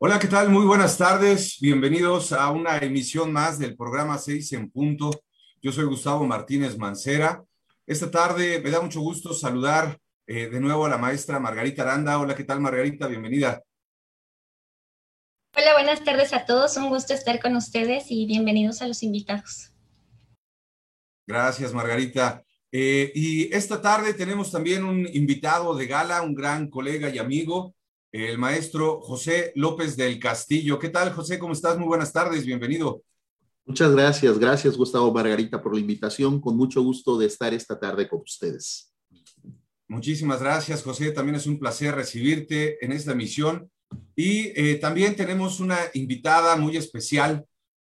Hola, ¿qué tal? Muy buenas tardes. Bienvenidos a una emisión más del programa 6 en punto. Yo soy Gustavo Martínez Mancera. Esta tarde me da mucho gusto saludar eh, de nuevo a la maestra Margarita Aranda. Hola, ¿qué tal Margarita? Bienvenida. Hola, buenas tardes a todos. Un gusto estar con ustedes y bienvenidos a los invitados. Gracias, Margarita. Eh, y esta tarde tenemos también un invitado de gala, un gran colega y amigo, el maestro José López del Castillo. ¿Qué tal, José? ¿Cómo estás? Muy buenas tardes, bienvenido. Muchas gracias, gracias Gustavo Margarita por la invitación. Con mucho gusto de estar esta tarde con ustedes. Muchísimas gracias, José. También es un placer recibirte en esta emisión. Y eh, también tenemos una invitada muy especial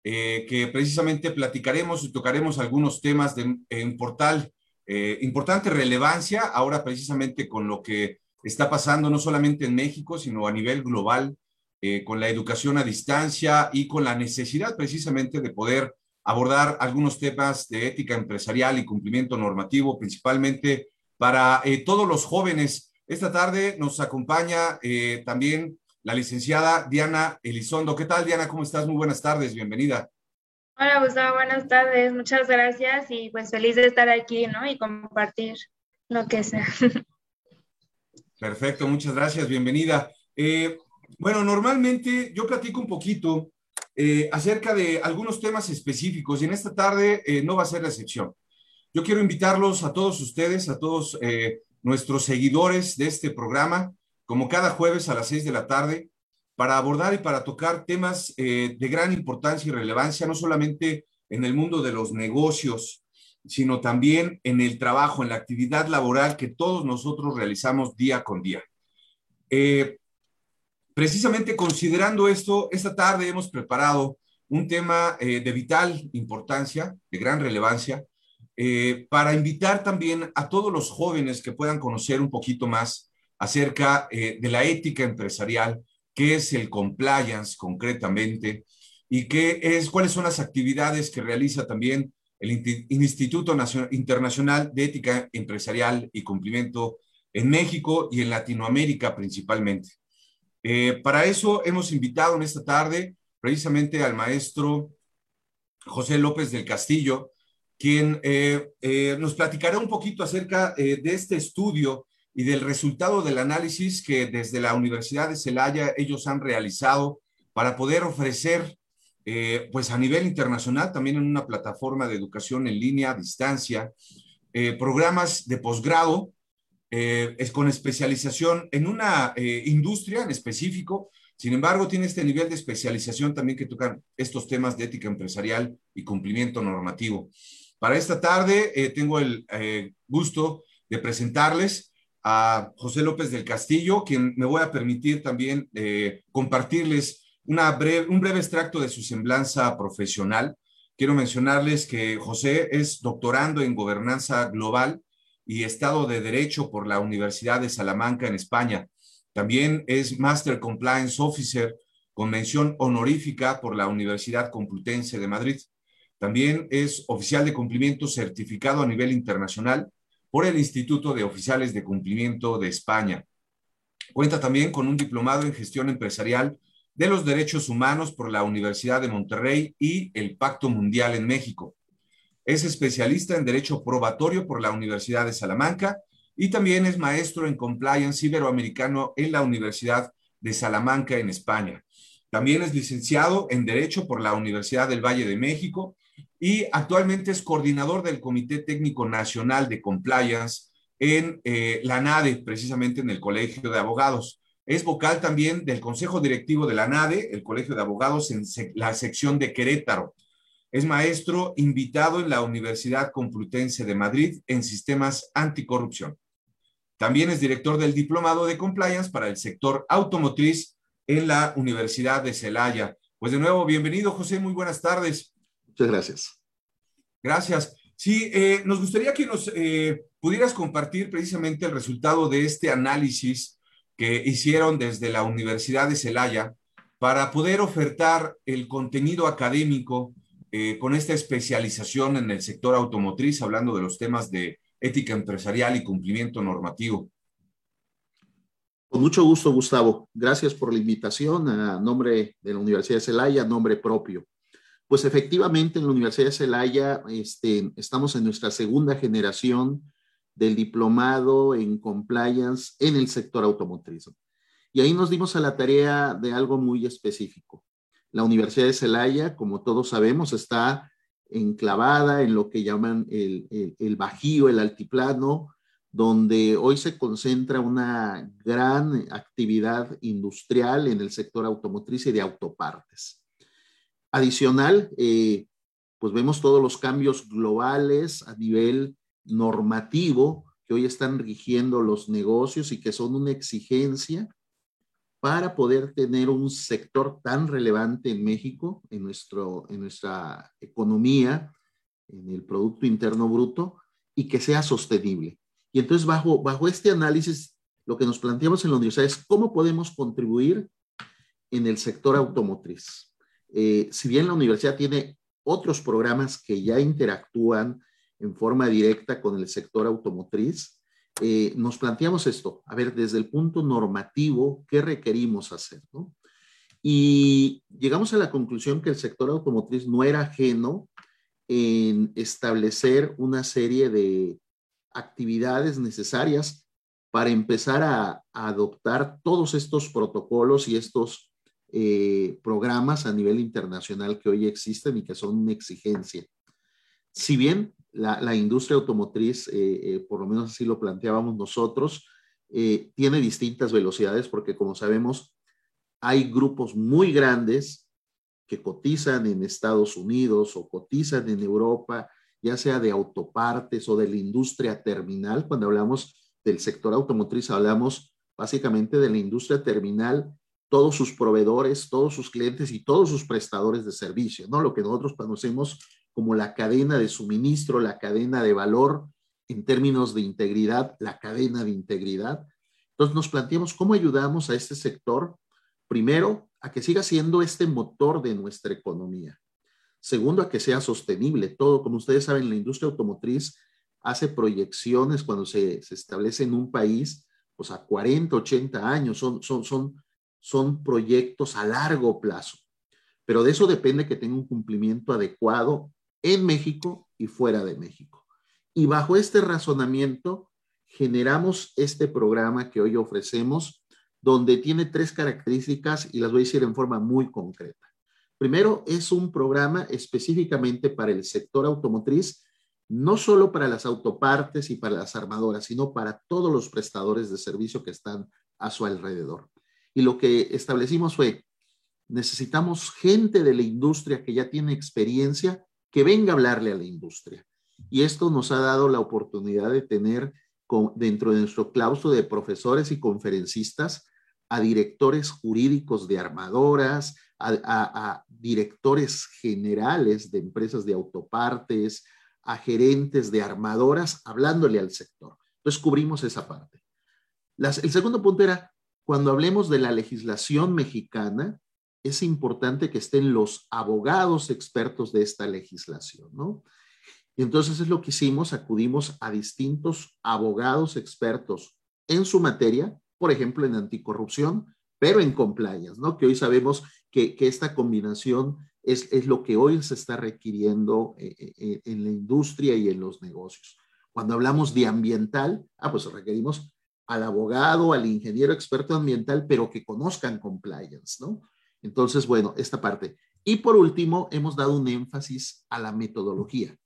eh, que precisamente platicaremos y tocaremos algunos temas de importante, eh, importante relevancia ahora precisamente con lo que está pasando no solamente en México, sino a nivel global, eh, con la educación a distancia y con la necesidad precisamente de poder abordar algunos temas de ética empresarial y cumplimiento normativo, principalmente para eh, todos los jóvenes. Esta tarde nos acompaña eh, también la licenciada Diana Elizondo. ¿Qué tal, Diana? ¿Cómo estás? Muy buenas tardes, bienvenida. Hola, Gustavo, buenas tardes. Muchas gracias y pues feliz de estar aquí, ¿no? Y compartir lo que sea. Perfecto, muchas gracias, bienvenida. Eh, bueno, normalmente yo platico un poquito eh, acerca de algunos temas específicos y en esta tarde eh, no va a ser la excepción. Yo quiero invitarlos a todos ustedes, a todos nuestros seguidores de este programa, como cada jueves a las seis de la tarde, para abordar y para tocar temas de gran importancia y relevancia, no solamente en el mundo de los negocios, sino también en el trabajo, en la actividad laboral que todos nosotros realizamos día con día. Eh, precisamente considerando esto, esta tarde hemos preparado un tema eh, de vital importancia, de gran relevancia, eh, para invitar también a todos los jóvenes que puedan conocer un poquito más acerca de la ética empresarial, qué es el compliance concretamente y qué es, cuáles son las actividades que realiza también el Instituto Internacional de Ética Empresarial y Cumplimiento en México y en Latinoamérica principalmente. Eh, para eso hemos invitado en esta tarde precisamente al maestro José López del Castillo, quien eh, eh, nos platicará un poquito acerca de este estudio y del resultado del análisis que desde la Universidad de Celaya ellos han realizado para poder ofrecer eh, pues a nivel internacional, también en una plataforma de educación en línea, a distancia, eh, programas de posgrado, eh, es con especialización en una industria en específico, sin embargo, tiene este nivel de especialización también que tocan estos temas de ética empresarial y cumplimiento normativo. Para esta tarde tengo el gusto de presentarles a José López del Castillo, quien me voy a permitir también compartirles un breve extracto de su semblanza profesional. Quiero mencionarles que José es doctorando en gobernanza global y Estado de Derecho por la Universidad de Salamanca en España. También es Master Compliance Officer con mención honorífica por la Universidad Complutense de Madrid. También es oficial de cumplimiento certificado a nivel internacional por el Instituto de Oficiales de Cumplimiento de España. Cuenta también con un diplomado en gestión empresarial de los Derechos Humanos por la Universidad de Monterrey y el Pacto Mundial en México. Es especialista en Derecho Probatorio por la Universidad de Salamanca y también es maestro en Compliance Iberoamericano en la Universidad de Salamanca en España. También es licenciado en Derecho por la Universidad del Valle de México y actualmente es coordinador del Comité Técnico Nacional de Compliance en eh, la NADE, precisamente en el Colegio de Abogados. Es vocal también del Consejo Directivo de la NADE, el Colegio de Abogados en la sección de Querétaro. Es maestro invitado en la Universidad Complutense de Madrid en sistemas anticorrupción. También es director del Diplomado de Compliance para el sector automotriz en la Universidad de Celaya. Pues de nuevo, bienvenido, José. Muy buenas tardes. Muchas gracias. Gracias. Sí, eh, nos gustaría que nos eh, pudieras compartir precisamente el resultado de este análisis que hicieron desde la Universidad de Celaya para poder ofertar el contenido académico eh, con esta especialización en el sector automotriz, hablando de los temas de ética empresarial y cumplimiento normativo. Con mucho gusto, Gustavo. Gracias por la invitación a nombre de la Universidad de Celaya, a nombre propio. Pues efectivamente en la Universidad de Celaya este, estamos en nuestra segunda generación del diplomado en compliance en el sector automotriz. Y ahí nos dimos a la tarea de algo muy específico. La Universidad de Celaya, como todos sabemos, está enclavada en lo que llaman el, el, Bajío, el Altiplano, donde hoy se concentra una gran actividad industrial en el sector automotriz y de autopartes. Adicional, eh, pues vemos todos los cambios globales a nivel normativo que hoy están rigiendo los negocios y que son una exigencia para poder tener un sector tan relevante en México, en, nuestro, en nuestra economía, en el Producto Interno Bruto, y que sea sostenible. Y entonces, bajo, bajo este análisis, lo que nos planteamos en la universidad es cómo podemos contribuir en el sector automotriz. Eh, si bien la universidad tiene otros programas que ya interactúan en forma directa con el sector automotriz, eh, nos planteamos esto, a ver, desde el punto normativo, ¿qué requerimos hacer? Y llegamos a la conclusión que el sector automotriz no era ajeno en establecer una serie de actividades necesarias para empezar a, a adoptar todos estos protocolos y estos eh, programas a nivel internacional que hoy existen y que son una exigencia. Si bien la, industria automotriz, eh, eh, por lo menos así lo planteábamos nosotros, tiene distintas velocidades porque como sabemos, hay grupos muy grandes que cotizan en Estados Unidos o cotizan en Europa, ya sea de autopartes o de la industria terminal. Cuando hablamos del sector automotriz, hablamos básicamente de la industria terminal todos sus proveedores, todos sus clientes y todos sus prestadores de servicio, ¿no? Lo que nosotros conocemos como la cadena de suministro, la cadena de valor en términos de integridad, la cadena de integridad. Entonces nos planteamos cómo ayudamos a este sector, primero, a que siga siendo este motor de nuestra economía. Segundo, a que sea sostenible. Todo, como ustedes saben, la industria automotriz hace proyecciones cuando se, se establece en un país, pues a 40, 80 años, son, son, son son proyectos a largo plazo, pero de eso depende que tenga un cumplimiento adecuado en México y fuera de México. Y bajo este razonamiento, generamos este programa que hoy ofrecemos, donde tiene tres características y las voy a decir en forma muy concreta. Primero, es un programa específicamente para el sector automotriz, no solo para las autopartes y para las armadoras, sino para todos los prestadores de servicio que están a su alrededor. Y lo que establecimos fue, necesitamos gente de la industria que ya tiene experiencia que venga a hablarle a la industria. Y esto nos ha dado la oportunidad de tener dentro de nuestro claustro de profesores y conferencistas a directores jurídicos de armadoras, a, directores generales de empresas de autopartes, a gerentes de armadoras, hablándole al sector. Entonces cubrimos esa parte. el segundo punto era cuando hablemos de la legislación mexicana, es importante que estén los abogados expertos de esta legislación, ¿no? Y entonces es lo que hicimos, acudimos a distintos abogados expertos en su materia, por ejemplo, en anticorrupción, pero en compliance, ¿no? Que hoy sabemos que, esta combinación es, lo que hoy se está requiriendo eh, eh, eh, en la industria y en los negocios. Cuando hablamos de ambiental, ah, pues requerimos al abogado, al ingeniero experto ambiental, pero que conozcan compliance, ¿no? Entonces, bueno, esta parte. Y por último, hemos dado un énfasis a la metodología.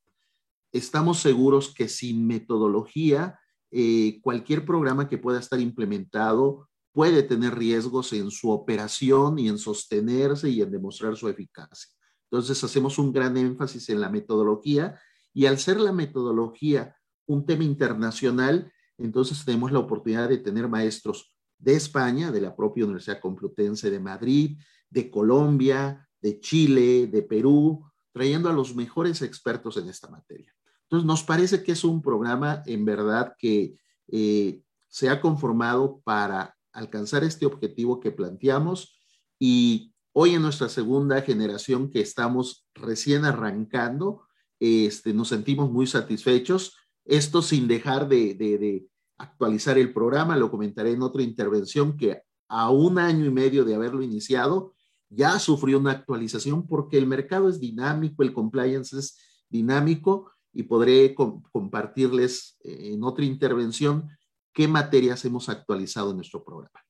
Estamos seguros que sin metodología, eh, cualquier programa que pueda estar implementado puede tener riesgos en su operación y en sostenerse y en demostrar su eficacia. Entonces, hacemos un gran énfasis en la metodología y al ser la metodología un tema internacional, entonces tenemos la oportunidad de tener maestros de España, de la propia Universidad Complutense de Madrid, de Colombia, de Chile, de Perú, trayendo a los mejores expertos en esta materia. Entonces, nos parece que es un programa en verdad que eh, se ha conformado para alcanzar este objetivo que planteamos y hoy en nuestra segunda generación que estamos recién arrancando, este, nos sentimos muy satisfechos. Esto sin dejar de, actualizar el programa, lo comentaré en otra intervención que a un año y medio de haberlo iniciado, ya sufrió una actualización porque el mercado es dinámico, el compliance es dinámico y podré compartirles eh, en otra intervención qué materias hemos actualizado en nuestro programa.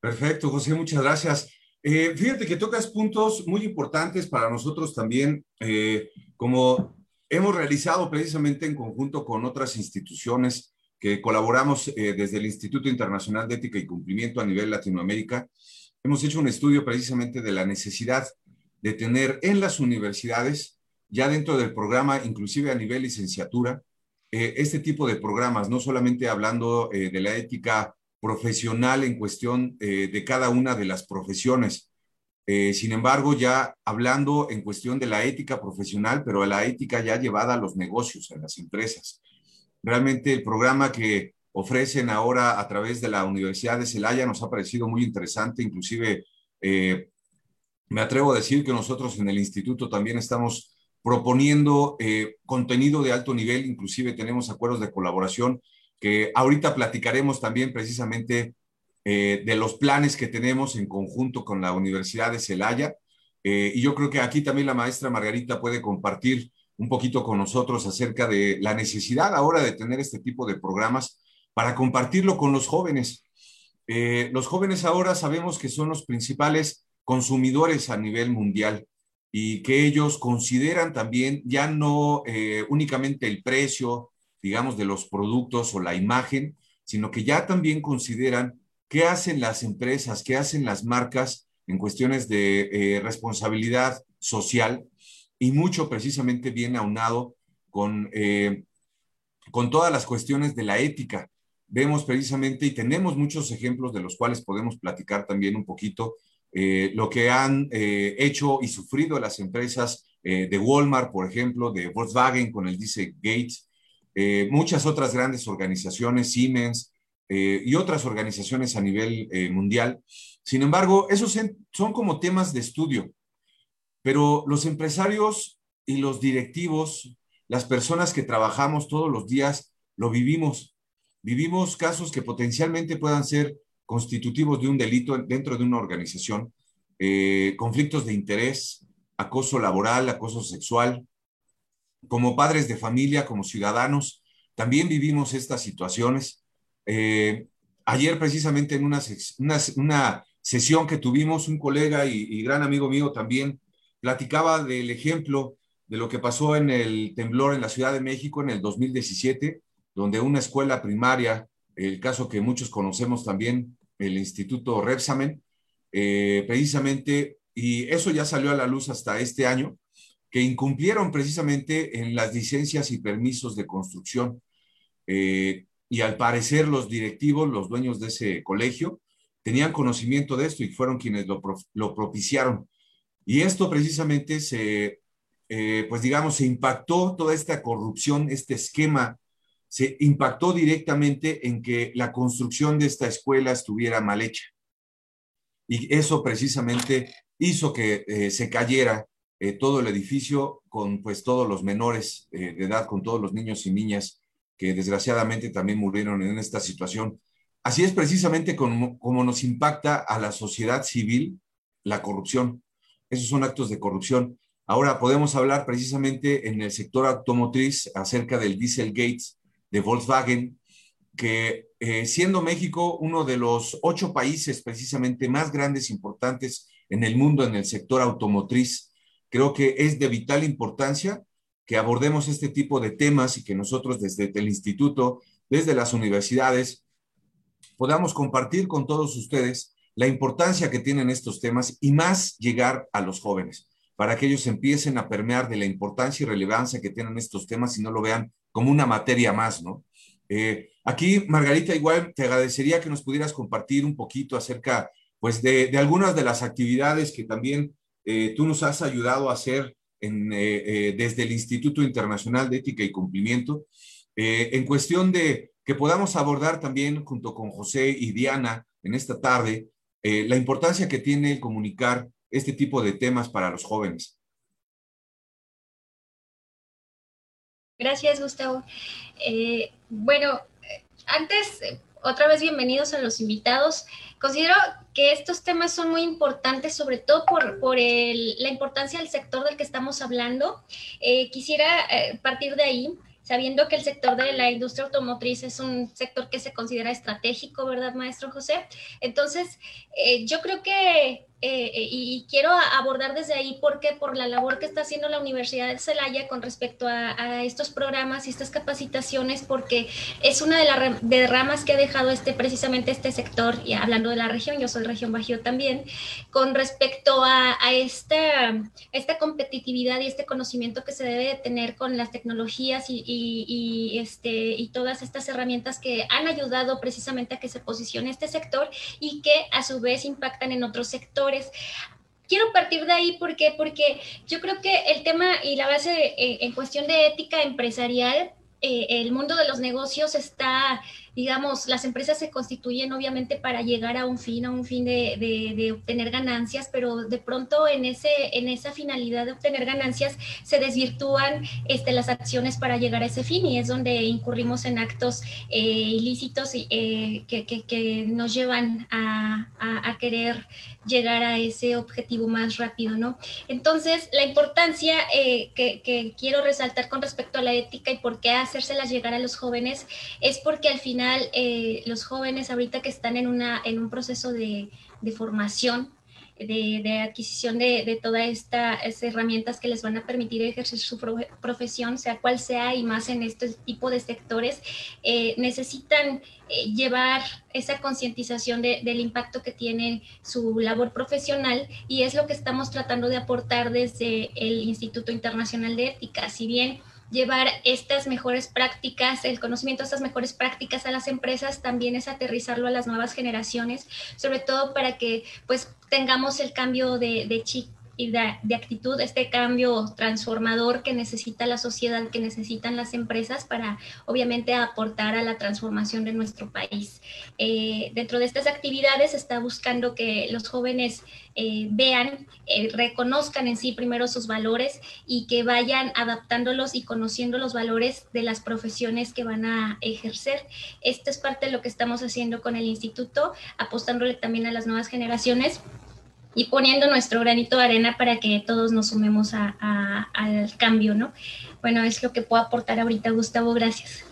Perfecto, José, muchas gracias. Eh, fíjate que tocas puntos muy importantes para nosotros también, eh, como hemos realizado precisamente en conjunto con otras instituciones que colaboramos desde el Instituto Internacional de Ética y Cumplimiento a nivel Latinoamérica hemos hecho un estudio precisamente de la necesidad de tener en las universidades, ya dentro del programa, inclusive a nivel licenciatura, eh, este tipo de programas, no solamente hablando eh, de la ética profesional en cuestión eh, de cada una de las profesiones, sin embargo, ya hablando en cuestión de la ética profesional, pero la ética ya llevada a los negocios, a las empresas. Realmente el programa que ofrecen ahora a través de la Universidad de Celaya nos ha parecido muy interesante, inclusive eh, me atrevo a decir que nosotros en el instituto también estamos proponiendo eh, contenido de alto nivel, inclusive tenemos acuerdos de colaboración que ahorita platicaremos también precisamente eh, de los planes que tenemos en conjunto con la Universidad de Celaya. y yo creo que aquí también la maestra Margarita puede compartir un poquito con nosotros acerca de la necesidad ahora de tener este tipo de programas para compartirlo con los jóvenes. Eh, los jóvenes ahora sabemos que son los principales consumidores a nivel mundial y que ellos consideran también ya no eh, únicamente el precio, digamos, de los productos o la imagen, sino que ya también consideran qué hacen las empresas, qué hacen las marcas en cuestiones de eh, responsabilidad social y mucho precisamente viene aunado con, con todas las cuestiones de la ética vemos precisamente y tenemos muchos ejemplos de los cuales podemos platicar también un poquito eh, lo que han eh, hecho y sufrido las empresas eh, de Walmart, por ejemplo, de Volkswagen con el Dice Gates, muchas otras grandes organizaciones, Siemens y otras organizaciones a nivel mundial. Sin embargo, esos son como temas de estudio, pero los empresarios y los directivos, las personas que trabajamos todos los días, lo vivimos vivimos casos que potencialmente puedan ser constitutivos de un delito dentro de una organización, eh, conflictos de interés, acoso laboral, acoso sexual. Como padres de familia, como ciudadanos, también vivimos estas situaciones. Eh, ayer precisamente en una, sesión que tuvimos, un colega y, y gran amigo mío también platicaba del ejemplo de lo que pasó en el temblor en la Ciudad de México en el 2017 donde una escuela primaria, el caso que muchos conocemos también, el Instituto Repsamen, eh, precisamente, y eso ya salió a la luz hasta este año, que incumplieron precisamente en las licencias y permisos de construcción. Eh, y al parecer los directivos, los dueños de ese colegio, tenían conocimiento de esto y fueron quienes lo, propiciaron. Y esto precisamente se, eh, pues digamos, se impactó toda esta corrupción, este esquema se impactó directamente en que la construcción de esta escuela estuviera mal hecha. Y eso precisamente hizo que eh, se cayera eh, todo el edificio con pues todos los menores eh, de edad, con todos los niños y niñas que desgraciadamente también murieron en esta situación. Así es precisamente como, como nos impacta a la sociedad civil la corrupción. Esos son actos de corrupción. Ahora podemos hablar precisamente en el sector automotriz acerca del Dieselgate, de Volkswagen, que eh, siendo México uno de los ocho países precisamente más grandes, importantes en el mundo en el sector automotriz, creo que es de vital importancia que abordemos este tipo de temas y que nosotros desde el instituto, desde las universidades, podamos compartir con todos ustedes la importancia que tienen estos temas y más llegar a los jóvenes, para que ellos empiecen a permear de la importancia y relevancia que tienen estos temas y no lo vean como una materia más, ¿no? Eh, aquí, Margarita, igual te agradecería que nos pudieras compartir un poquito acerca, pues, de, algunas de las actividades que también eh, tú nos has ayudado a hacer eh, desde el Instituto Internacional de Ética y Cumplimiento, en cuestión de que podamos abordar también junto con José y Diana en esta tarde la importancia que tiene comunicar este tipo de temas para los jóvenes. Gracias, Gustavo. Eh, bueno, antes, otra vez bienvenidos a los invitados. Considero que estos temas son muy importantes, sobre todo por, por la importancia del sector del que estamos hablando. Eh, quisiera eh, partir de ahí sabiendo que el sector de la industria automotriz es un sector que se considera estratégico, ¿verdad, maestro José? Entonces, yo creo que eh, eh, y quiero abordar desde ahí porque por la labor que está haciendo la Universidad de Celaya con respecto a, estos programas y estas capacitaciones, porque es una de las ramas que ha dejado este precisamente este sector, y hablando de la región, yo soy región Bajío también, con respecto a, esta, esta competitividad y este conocimiento que se debe tener con las tecnologías y, este, y todas estas herramientas que han ayudado precisamente a que se posicione este sector y que a su vez impactan en otros sectores Quiero partir de ahí porque, porque yo creo que el tema y la base eh, en cuestión de ética empresarial, eh, el mundo de los negocios está digamos, las empresas se constituyen obviamente para llegar a un fin, a un fin de, obtener ganancias, pero de pronto en, ese, en esa finalidad de obtener ganancias se desvirtúan este, las acciones para llegar a ese fin y es donde incurrimos en actos eh, ilícitos eh, que, que, nos llevan a, a, querer llegar a ese objetivo más rápido, ¿no? Entonces, la importancia eh, que, que quiero resaltar con respecto a la ética y por qué hacérselas llegar a los jóvenes es porque al final eh, los jóvenes ahorita que están en, una, en un proceso de, formación, de, adquisición de, todas estas herramientas que les van a permitir ejercer su profesión, sea cual sea, y más en este tipo de sectores, eh, necesitan eh, llevar esa concientización del impacto que tiene su labor profesional y es lo que estamos tratando de aportar desde el Instituto Internacional de Ética. Si bien llevar estas mejores prácticas, el conocimiento de estas mejores prácticas a las empresas, también es aterrizarlo a las nuevas generaciones, sobre todo para que pues tengamos el cambio de, de chip y de, actitud, este cambio transformador que necesita la sociedad, que necesitan las empresas para obviamente aportar a la transformación de nuestro país. Eh, dentro de estas actividades está buscando que los jóvenes eh, vean, eh, reconozcan en sí primero sus valores y que vayan adaptándolos y conociendo los valores de las profesiones que van a ejercer. Esto es parte de lo que estamos haciendo con el instituto, apostándole también a las nuevas generaciones y poniendo nuestro granito de arena para que todos nos sumemos al cambio, ¿no? Bueno, es lo que puedo aportar ahorita, Gustavo, gracias.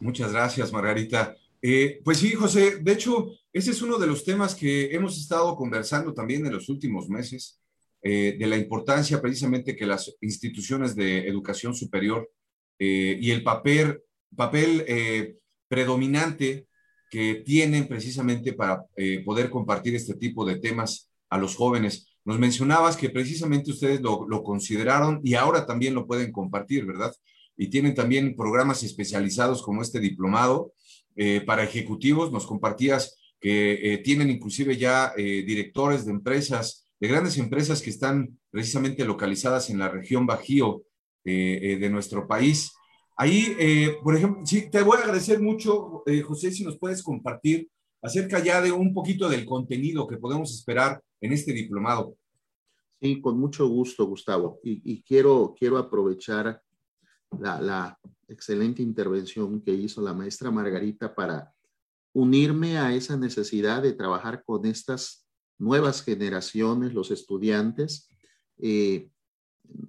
Muchas gracias, Margarita. Eh, pues sí, José, de hecho, ese es uno de los temas que hemos estado conversando también en los últimos meses, eh, de la importancia precisamente que las instituciones de educación superior eh, y el papel, papel predominante que tienen precisamente para poder compartir este tipo de temas a los jóvenes. Nos mencionabas que precisamente ustedes lo, consideraron y ahora también lo pueden compartir, ¿verdad? Y tienen también programas especializados como este diplomado eh, para ejecutivos. Nos compartías que eh, tienen inclusive ya eh, directores de empresas, de grandes empresas que están precisamente localizadas en la región Bajío de nuestro país. Ahí, por ejemplo, sí, te voy a agradecer mucho, José, si nos puedes compartir acerca ya de un poquito del contenido que podemos esperar en este diplomado. Sí, con mucho gusto, Gustavo. Y, quiero, quiero aprovechar la, la, excelente intervención que hizo la maestra Margarita para unirme a esa necesidad de trabajar con estas nuevas generaciones, los estudiantes. Eh,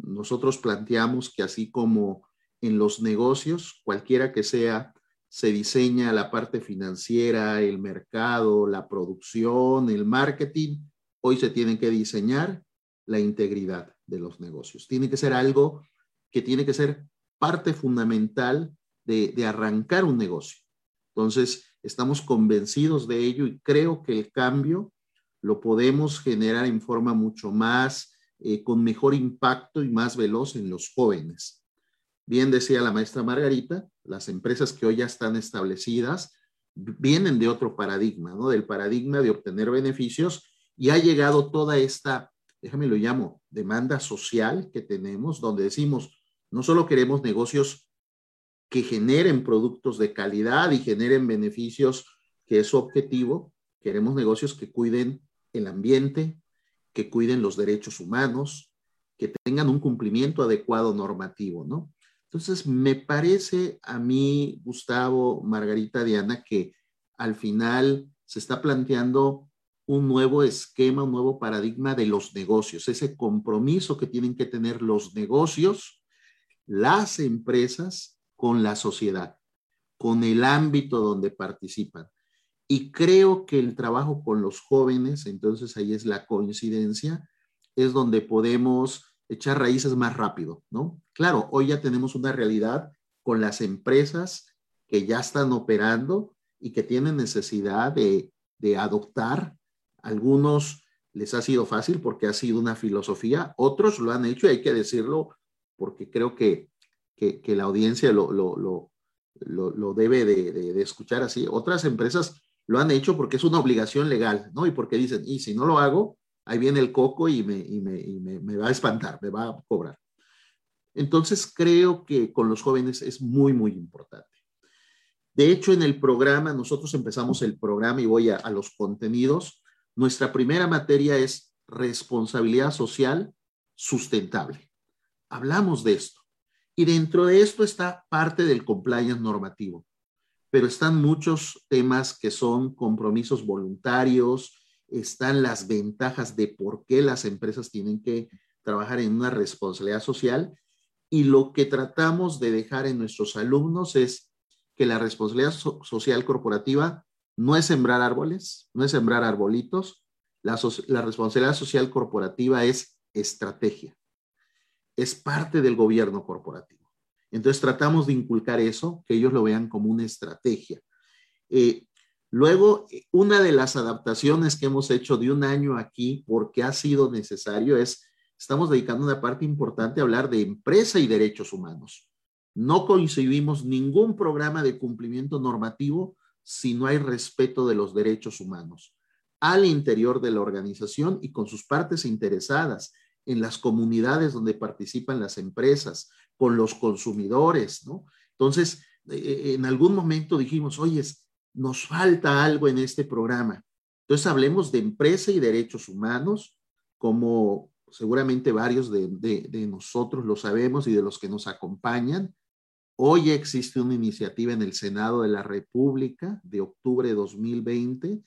nosotros planteamos que así como en los negocios, cualquiera que sea se diseña la parte financiera, el mercado, la producción, el marketing. Hoy se tiene que diseñar la integridad de los negocios. Tiene que ser algo que tiene que ser parte fundamental de, arrancar un negocio. Entonces, estamos convencidos de ello y creo que el cambio lo podemos generar en forma mucho más, eh, con mejor impacto y más veloz en los jóvenes. Bien decía la maestra Margarita, las empresas que hoy ya están establecidas vienen de otro paradigma, ¿no? Del paradigma de obtener beneficios y ha llegado toda esta, déjame lo llamo, demanda social que tenemos, donde decimos, no solo queremos negocios que generen productos de calidad y generen beneficios, que es su objetivo, queremos negocios que cuiden el ambiente, que cuiden los derechos humanos, que tengan un cumplimiento adecuado normativo, ¿no? Entonces, me parece a mí, Gustavo, Margarita, Diana, que al final se está planteando un nuevo esquema, un nuevo paradigma de los negocios, ese compromiso que tienen que tener los negocios, las empresas con la sociedad, con el ámbito donde participan. Y creo que el trabajo con los jóvenes, entonces ahí es la coincidencia, es donde podemos echar raíces más rápido, ¿no? Claro, hoy ya tenemos una realidad con las empresas que ya están operando y que tienen necesidad de, de adoptar. Algunos les ha sido fácil porque ha sido una filosofía, otros lo han hecho y hay que decirlo porque creo que, que, la audiencia lo, lo, lo, lo debe de, de, escuchar así. Otras empresas lo han hecho porque es una obligación legal, ¿no? Y porque dicen, y si no lo hago, ahí viene el coco y me, y me, y me va a espantar, me va a cobrar. Entonces, creo que con los jóvenes es muy, muy importante. De hecho, en el programa, nosotros empezamos el programa y voy a, a los contenidos. Nuestra primera materia es responsabilidad social sustentable. Hablamos de esto. Y dentro de esto está parte del compliance normativo pero están muchos temas que son compromisos voluntarios, están las ventajas de por qué las empresas tienen que trabajar en una responsabilidad social y lo que tratamos de dejar en nuestros alumnos es que la responsabilidad so social corporativa no es sembrar árboles, no es sembrar arbolitos, la, responsabilidad social corporativa es estrategia, es parte del gobierno corporativo. Entonces tratamos de inculcar eso, que ellos lo vean como una estrategia. Eh, luego, una de las adaptaciones que hemos hecho de un año aquí, porque ha sido necesario, es, estamos dedicando una parte importante a hablar de empresa y derechos humanos. No coincidimos ningún programa de cumplimiento normativo si no hay respeto de los derechos humanos al interior de la organización y con sus partes interesadas en las comunidades donde participan las empresas, con los consumidores, ¿no? Entonces, eh, eh, en algún momento dijimos, oye, nos falta algo en este programa. Entonces, hablemos de empresa y derechos humanos, como seguramente varios de, de, de nosotros lo sabemos y de los que nos acompañan. Hoy existe una iniciativa en el Senado de la República de octubre de 2020,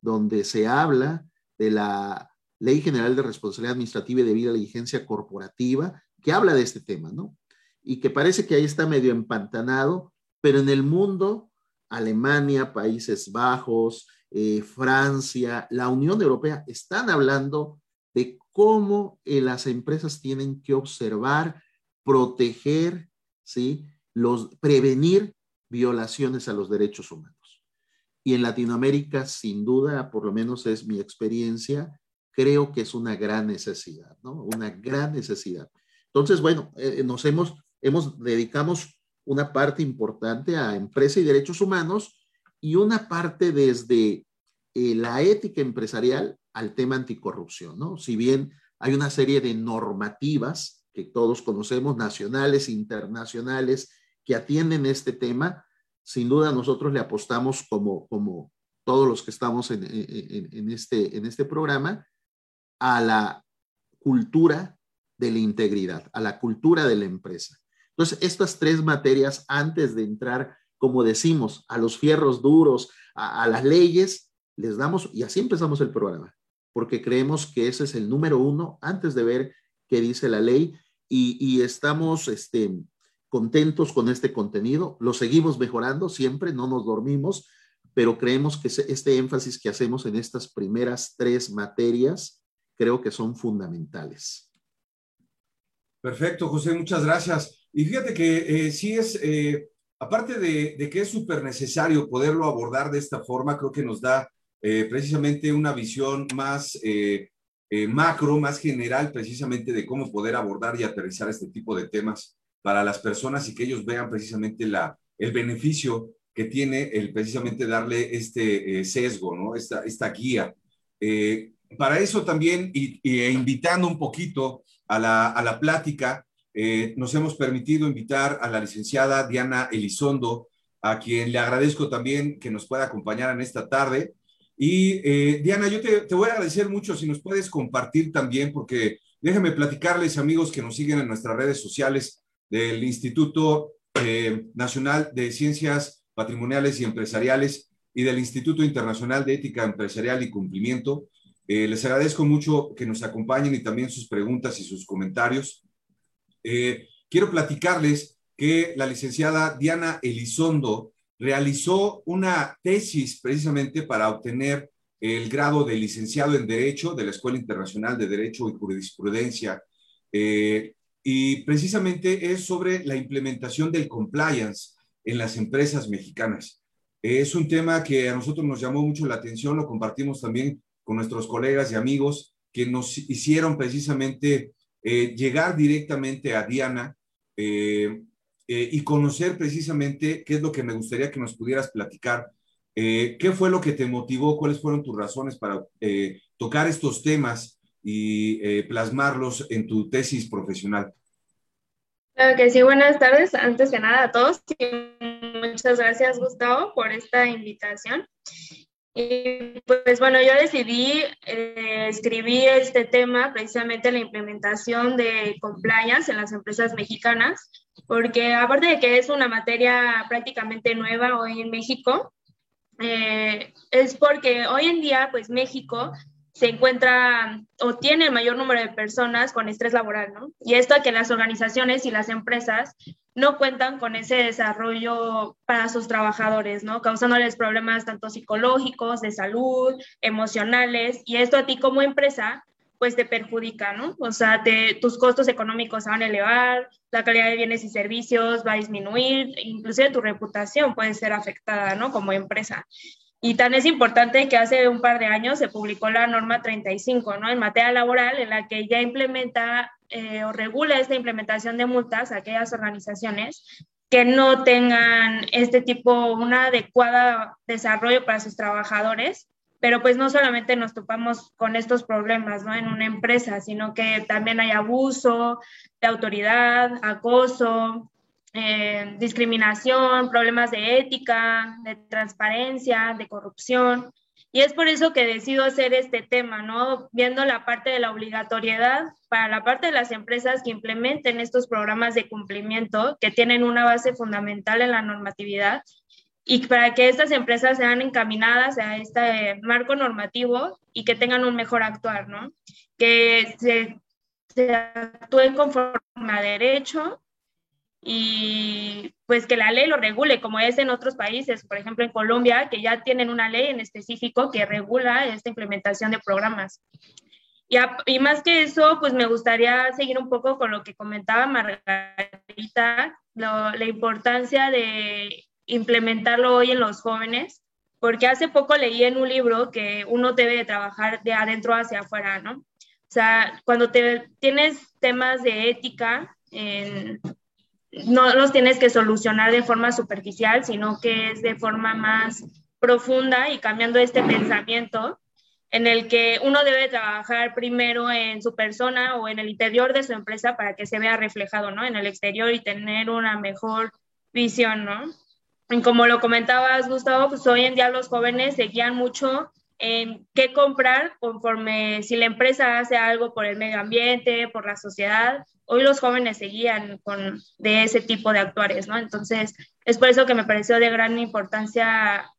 donde se habla de la Ley General de Responsabilidad Administrativa y Debida Diligencia Corporativa, que habla de este tema, ¿no? y que parece que ahí está medio empantanado, pero en el mundo, Alemania, Países Bajos, eh, Francia, la Unión Europea están hablando de cómo eh, las empresas tienen que observar, proteger, ¿sí? Los, prevenir violaciones a los derechos humanos. Y en Latinoamérica, sin duda, por lo menos es mi experiencia, creo que es una gran necesidad, ¿no? Una gran necesidad. Entonces, bueno, eh, nos hemos hemos, dedicamos una parte importante a empresa y derechos humanos y una parte desde eh, la ética empresarial al tema anticorrupción, ¿no? Si bien hay una serie de normativas que todos conocemos, nacionales, internacionales, que atienden este tema, sin duda nosotros le apostamos como, como todos los que estamos en, este, en este programa a la cultura de la integridad, a la cultura de la empresa. Entonces, estas tres materias, antes de entrar, como decimos, a los fierros duros, a, a las leyes, les damos, y así empezamos el programa, porque creemos que ese es el número uno antes de ver qué dice la ley y, y estamos este, contentos con este contenido, lo seguimos mejorando siempre, no nos dormimos, pero creemos que este énfasis que hacemos en estas primeras tres materias creo que son fundamentales. Perfecto, José, muchas gracias. Y fíjate que eh, sí es, eh, aparte de, que es súper necesario poderlo abordar de esta forma, creo que nos da eh, precisamente una visión más eh, macro, más general, precisamente de cómo poder abordar y aterrizar este tipo de temas para las personas y que ellos vean precisamente la, el beneficio que tiene el precisamente darle este sesgo, ¿no? Esta, esta guía. para eso también, y, y, invitando un poquito a la, a la plática, eh, nos hemos permitido invitar a la licenciada Diana Elizondo, a quien le agradezco también que nos pueda acompañar en esta tarde. Y eh, Diana, yo te, te, voy a agradecer mucho si nos puedes compartir también, porque déjenme platicarles, amigos que nos siguen en nuestras redes sociales, del Instituto eh, Nacional de Ciencias Patrimoniales y Empresariales y del Instituto Internacional de Ética Empresarial y Cumplimiento. Eh, les agradezco mucho que nos acompañen y también sus preguntas y sus comentarios. Eh, quiero platicarles que la licenciada Diana Elizondo realizó una tesis precisamente para obtener el grado de licenciado en Derecho de la Escuela Internacional de Derecho y Jurisprudencia. Y precisamente es sobre la implementación del compliance en las empresas mexicanas. Es un tema que a nosotros nos llamó mucho la atención, lo compartimos también con nuestros colegas y amigos que nos hicieron precisamente eh, llegar directamente a Diana eh, eh, y conocer precisamente qué es lo que me gustaría que nos pudieras platicar. ¿Qué fue lo que te motivó? ¿Cuáles fueron tus razones para tocar estos temas y plasmarlos en tu tesis profesional? Claro que sí, buenas tardes. Antes que nada a todos, muchas gracias Gustavo por esta invitación. Y pues bueno, yo decidí eh, escribir este tema, precisamente la implementación de compliance en las empresas mexicanas, porque aparte de que es una materia prácticamente nueva hoy en México, eh, es porque hoy en día pues México se encuentra o tiene el mayor número de personas con estrés laboral, ¿no? Y esto a que las organizaciones y las empresas no cuentan con ese desarrollo para sus trabajadores, ¿no? Causándoles problemas tanto psicológicos, de salud, emocionales, y esto a ti como empresa, pues te perjudica, ¿no? O sea, tus costos económicos se van a elevar, la calidad de bienes y servicios va a disminuir, inclusive tu reputación puede ser afectada, ¿no? Como empresa. Y tan es importante que hace un par de años se publicó la norma 35, ¿no? En materia laboral, en la que ya implementa eh, o regula esta implementación de multas a aquellas organizaciones que no tengan este tipo, una adecuada desarrollo para sus trabajadores, pero pues no solamente nos topamos con estos problemas ¿no? en una empresa, sino que también hay abuso de autoridad, acoso, eh, discriminación, problemas de ética, de transparencia, de corrupción. Y es por eso que decido hacer este tema, ¿no? Viendo la parte de la obligatoriedad para la parte de las empresas que implementen estos programas de cumplimiento que tienen una base fundamental en la normatividad y para que estas empresas sean encaminadas a este marco normativo y que tengan un mejor actuar, ¿no? Que se, se actúen conforme a derecho y pues que la ley lo regule, como es en otros países, por ejemplo en Colombia, que ya tienen una ley en específico que regula esta implementación de programas. Y, y más que eso, pues me gustaría seguir un poco con lo que comentaba Margarita, la importancia de implementarlo hoy en los jóvenes, porque hace poco leí en un libro que uno debe de trabajar de adentro hacia afuera, ¿no? O sea, cuando te, tienes temas de ética en, no los tienes que solucionar de forma superficial, sino que es de forma más profunda y cambiando este pensamiento en el que uno debe trabajar primero en su persona o en el interior de su empresa para que se vea reflejado, ¿no? En el exterior y tener una mejor visión, ¿no? Y como lo comentabas, Gustavo, pues hoy en día los jóvenes se guían mucho en qué comprar conforme si la empresa hace algo por el medio ambiente, por la sociedad. Hoy los jóvenes se guían con, de ese tipo de actuares, ¿no? Entonces, es por eso que me pareció de gran importancia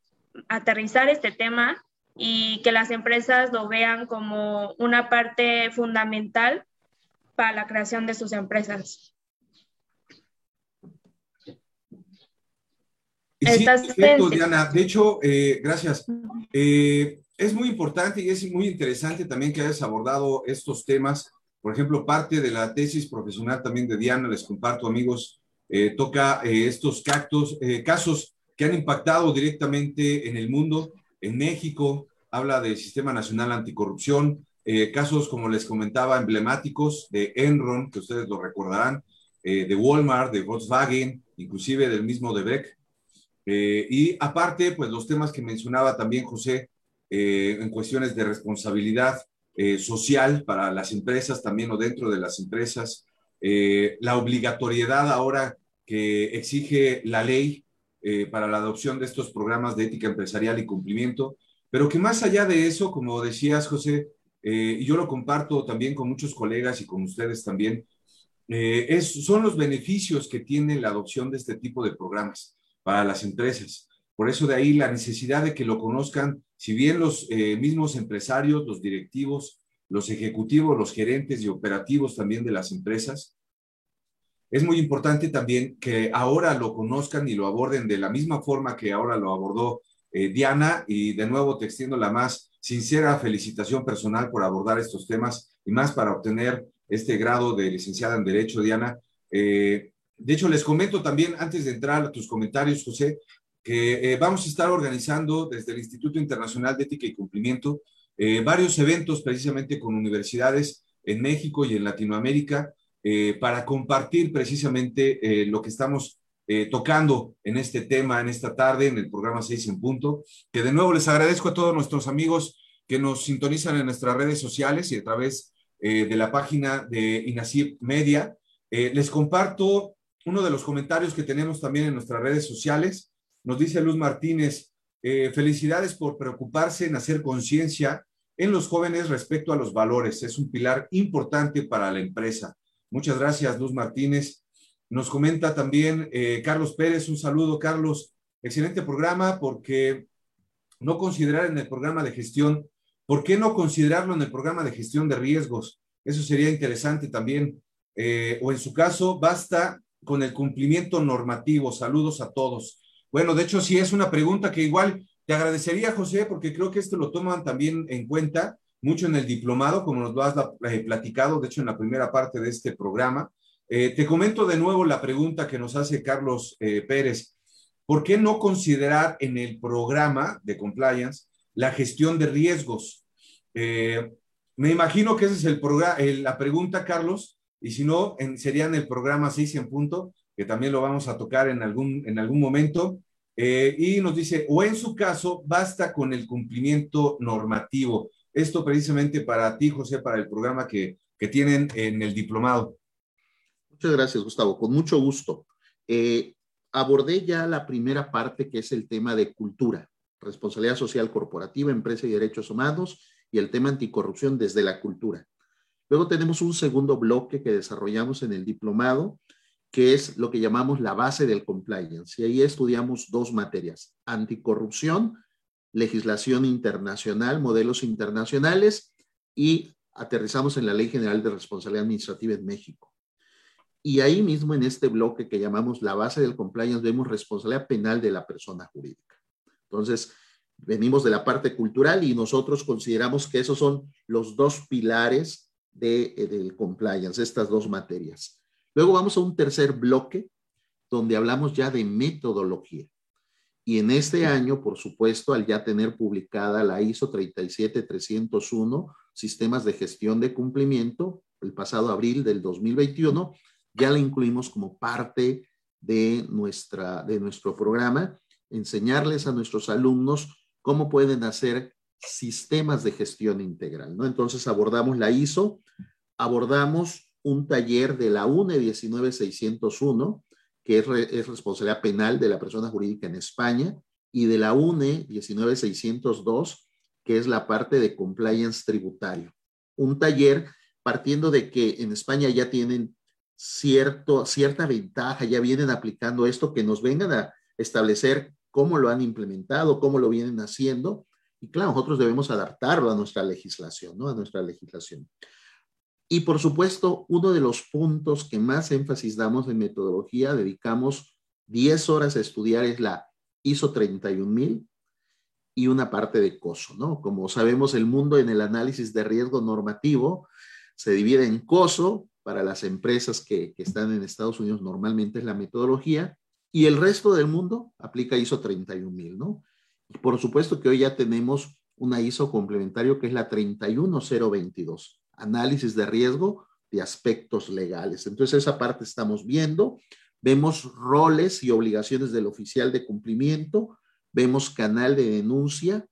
aterrizar este tema y que las empresas lo vean como una parte fundamental para la creación de sus empresas. Sí, Diana. De hecho, eh, gracias. Eh, es muy importante y es muy interesante también que hayas abordado estos temas. Por ejemplo, parte de la tesis profesional también de Diana, les comparto amigos, eh, toca eh, estos cactos, eh, casos que han impactado directamente en el mundo. En México habla del Sistema Nacional Anticorrupción, casos como les comentaba emblemáticos de Enron, que ustedes lo recordarán, de Walmart, de Volkswagen, inclusive del mismo de Beck. y aparte, pues los temas que mencionaba también José, eh, en cuestiones de responsabilidad eh, social para las empresas también o dentro de las empresas, eh, la obligatoriedad ahora que exige la ley para la adopción de estos programas de ética empresarial y cumplimiento, pero que más allá de eso, como decías, José, y yo lo comparto también con muchos colegas y con ustedes también, es, son los beneficios que tiene la adopción de este tipo de programas para las empresas. Por eso de ahí la necesidad de que lo conozcan, si bien los eh, mismos empresarios, los directivos, los ejecutivos, los gerentes y operativos también de las empresas, es muy importante también que ahora lo conozcan y lo aborden de la misma forma que ahora lo abordó eh, Diana y de nuevo te extiendo la más sincera felicitación personal por abordar estos temas y más para obtener este grado de licenciada en Derecho, Diana. Eh, de hecho, les comento también, antes de entrar a tus comentarios, José, que eh, vamos a estar organizando desde el Instituto Internacional de Ética y Cumplimiento varios eventos precisamente con universidades en México y en Latinoamérica para compartir precisamente lo que estamos eh, tocando en este tema, en esta tarde, en el programa 6 en punto, que de nuevo les agradezco a todos nuestros amigos que nos sintonizan en nuestras redes sociales y a través eh, de la página de INACIP Media. Eh, les comparto uno de los comentarios que tenemos también en nuestras redes sociales. Nos dice Luz Martínez, felicidades por preocuparse en hacer conciencia en los jóvenes respecto a los valores. Es un pilar importante para la empresa. Muchas gracias, Luz Martínez. Nos comenta también eh, Carlos Pérez, un saludo Carlos, excelente programa porque no considerar en el programa de gestión, ¿por qué no considerarlo en el programa de gestión de riesgos? Eso sería interesante también. Eh, o en su caso, basta con el cumplimiento normativo. Saludos a todos. Bueno, de hecho, sí es una pregunta que igual te agradecería, José, porque creo que esto lo toman también en cuenta mucho en el diplomado, como nos lo has eh, platicado, de hecho, en la primera parte de este programa. Eh, te comento de nuevo la pregunta que nos hace Carlos eh, Pérez. ¿Por qué no considerar en el programa de compliance la gestión de riesgos? Me imagino que esa es la pregunta, Carlos, y si no, sería en el programa 6 en punto, que también lo vamos a tocar en algún, en algún momento. Y nos dice, o en su caso, basta con el cumplimiento normativo. Esto precisamente para ti, José, para el programa que, que tienen en el diplomado. Muchas gracias, Gustavo. Con mucho gusto. Eh, abordé ya la primera parte, que es el tema de cultura, responsabilidad social corporativa, empresa y derechos humanos, y el tema anticorrupción desde la cultura. Luego tenemos un segundo bloque que desarrollamos en el diplomado, que es lo que llamamos la base del compliance. Y ahí estudiamos dos materias, anticorrupción, legislación internacional, modelos internacionales, y aterrizamos en la Ley General de Responsabilidad Administrativa en México. Y ahí mismo en este bloque que llamamos la base del compliance vemos responsabilidad penal de la persona jurídica. Entonces, venimos de la parte cultural y nosotros consideramos que esos son los dos pilares de, eh, del compliance, estas dos materias. Luego vamos a un tercer bloque donde hablamos ya de metodología. Y en este año, por supuesto, al ya tener publicada la ISO 37301, Sistemas de Gestión de Cumplimiento, el pasado abril del 2021, ya la incluimos como parte de, nuestra, de nuestro programa, enseñarles a nuestros alumnos cómo pueden hacer sistemas de gestión integral, ¿no? Entonces abordamos la ISO, abordamos un taller de la UNE 19601, que es, es responsabilidad penal de la persona jurídica en España, y de la UNE 19602, que es la parte de compliance tributario. Un taller partiendo de que en España ya tienen cierto, cierta ventaja, ya vienen aplicando esto, que nos vengan a establecer cómo lo han implementado, cómo lo vienen haciendo. Y claro, nosotros debemos adaptarlo a nuestra legislación, ¿no? A nuestra legislación. Y por supuesto, uno de los puntos que más énfasis damos en metodología, dedicamos 10 horas a estudiar es la ISO 31000 y una parte de COSO, ¿no? Como sabemos, el mundo en el análisis de riesgo normativo se divide en COSO, para las empresas que, están en Estados Unidos normalmente es la metodología y el resto del mundo aplica ISO 31000, ¿no? Y por supuesto que hoy ya tenemos una ISO complementario que es la 31022, análisis de riesgo de aspectos legales. Entonces esa parte estamos viendo, vemos roles y obligaciones del oficial de cumplimiento, vemos canal de denuncia,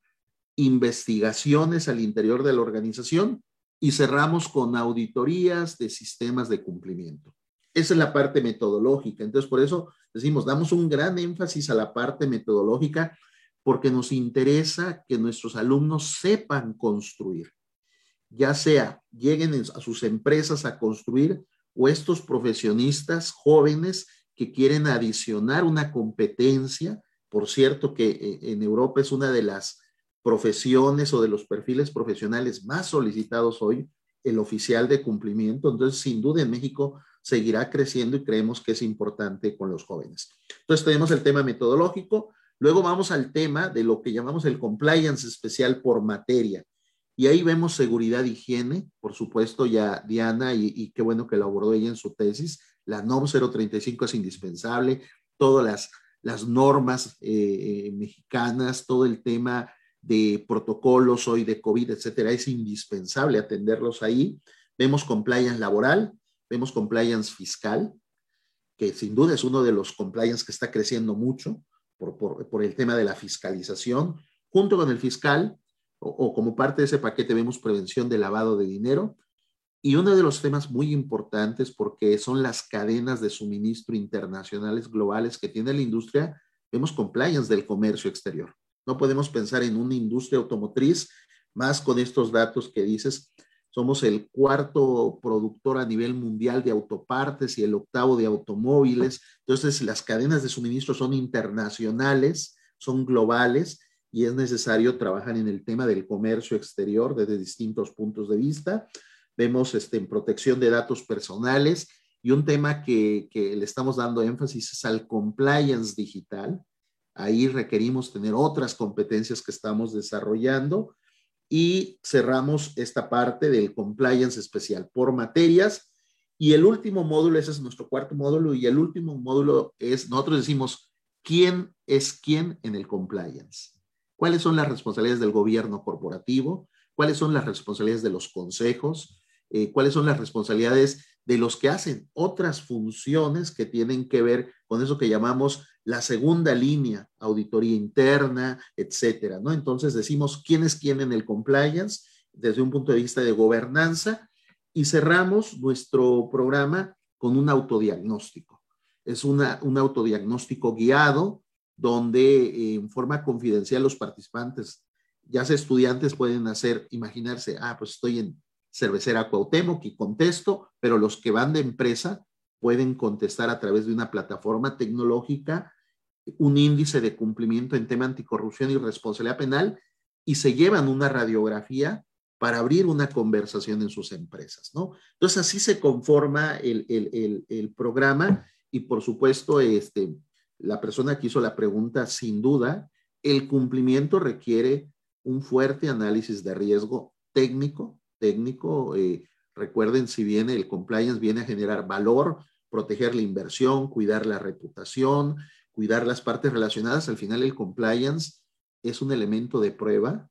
investigaciones al interior de la organización y cerramos con auditorías de sistemas de cumplimiento. Esa es la parte metodológica. Entonces, por eso decimos, damos un gran énfasis a la parte metodológica porque nos interesa que nuestros alumnos sepan construir, ya sea lleguen a sus empresas a construir o estos profesionistas jóvenes que quieren adicionar una competencia. Por cierto, que eh, en Europa es una de las profesiones o de los perfiles profesionales más solicitados hoy, el oficial de cumplimiento. Entonces, sin duda en México seguirá creciendo y creemos que es importante con los jóvenes. Entonces, tenemos el tema metodológico. Luego vamos al tema de lo que llamamos el compliance especial por materia. Y ahí vemos seguridad, higiene, por supuesto, ya Diana, y, qué bueno que lo abordó ella en su tesis, la NOM 035 es indispensable, todas las, las normas eh, mexicanas, todo el tema de protocolos hoy de COVID, etcétera, es indispensable atenderlos ahí. Vemos compliance laboral, vemos compliance fiscal, que sin duda es uno de los compliance que está creciendo mucho por, por el tema de la fiscalización. Junto con el fiscal, o, como parte de ese paquete vemos prevención de lavado de dinero. Y uno de los temas muy importantes porque son las cadenas de suministro internacionales globales que tiene la industria, vemos compliance del comercio exterior. No podemos pensar en una industria automotriz más con estos datos que dices. Somos el cuarto productor a nivel mundial de autopartes y el octavo de automóviles. Entonces, las cadenas de suministro son internacionales, son globales y es necesario trabajar en el tema del comercio exterior desde distintos puntos de vista. Vemos este, en protección de datos personales y un tema que, que le estamos dando énfasis es al compliance digital. Ahí requerimos tener otras competencias que estamos desarrollando y cerramos esta parte del compliance especial por materias. Y el último módulo, ese es nuestro cuarto módulo, y el último módulo es, nosotros decimos, ¿quién es quién en el compliance? Cuáles son las responsabilidades del gobierno corporativo, cuáles son las responsabilidades de los consejos, eh, cuáles son las responsabilidades de los que hacen otras funciones que tienen que ver con eso que llamamos la segunda línea, auditoría interna, etcétera, ¿no? Entonces decimos quién es quién en el compliance desde un punto de vista de gobernanza y cerramos nuestro programa con un autodiagnóstico. Es un autodiagnóstico guiado donde eh, en forma confidencial los participantes, ya sea estudiantes, pueden hacer, imaginarse, ah, pues estoy en cervecera Cuauhtémoc y contesto, pero los que van de empresa pueden contestar a través de una plataforma tecnológica un índice de cumplimiento en tema anticorrupción y responsabilidad penal y se llevan una radiografía para abrir una conversación en sus empresas, ¿no? Entonces así se conforma el, el, el programa y por supuesto, este, la persona que hizo la pregunta, sin duda, el cumplimiento requiere un fuerte análisis de riesgo técnico, técnico. Eh, recuerden, si viene el compliance, viene a generar valor, proteger la inversión, cuidar la reputación, cuidar las partes relacionadas. Al final, el compliance es un elemento de prueba